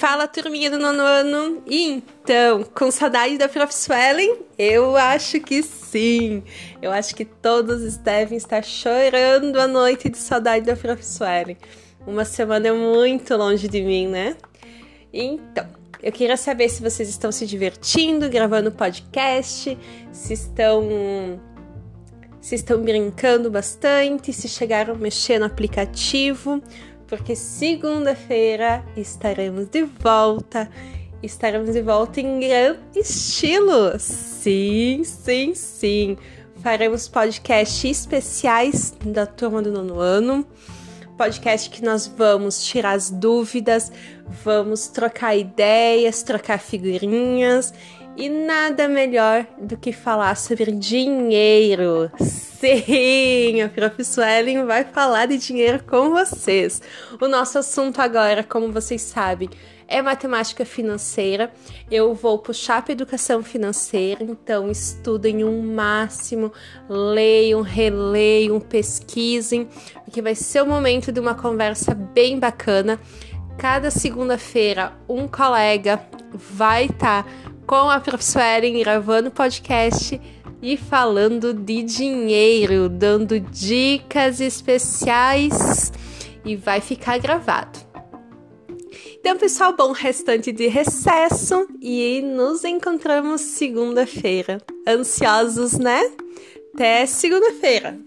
Fala, turminha do nono ano. E então, com saudade da Prof. Suelen? Eu acho que sim. Eu acho que todos devem estar chorando a noite de saudade da Prof. Suelen. Uma semana muito longe de mim, né? Então, eu queria saber se vocês estão se divertindo gravando podcast, se estão se estão brincando bastante, se chegaram a mexer no aplicativo porque segunda-feira estaremos de volta. Estaremos de volta em grande estilo. Sim, sim, sim. Faremos podcasts especiais da turma do nono ano. Podcast que nós vamos tirar as dúvidas, vamos trocar ideias, trocar figurinhas e nada melhor do que falar sobre dinheiro. Sim, a Prof. Suelen vai falar de dinheiro com vocês. O nosso assunto agora, como vocês sabem, é matemática financeira. Eu vou puxar para educação financeira, então estudem um máximo, leiam, releiam, pesquisem, porque vai ser o momento de uma conversa bem bacana. Cada segunda-feira, um colega vai estar tá com a professora Eren gravando podcast e falando de dinheiro, dando dicas especiais e vai ficar gravado. Então, pessoal, bom restante de recesso e nos encontramos segunda-feira. Ansiosos, né? Até segunda-feira!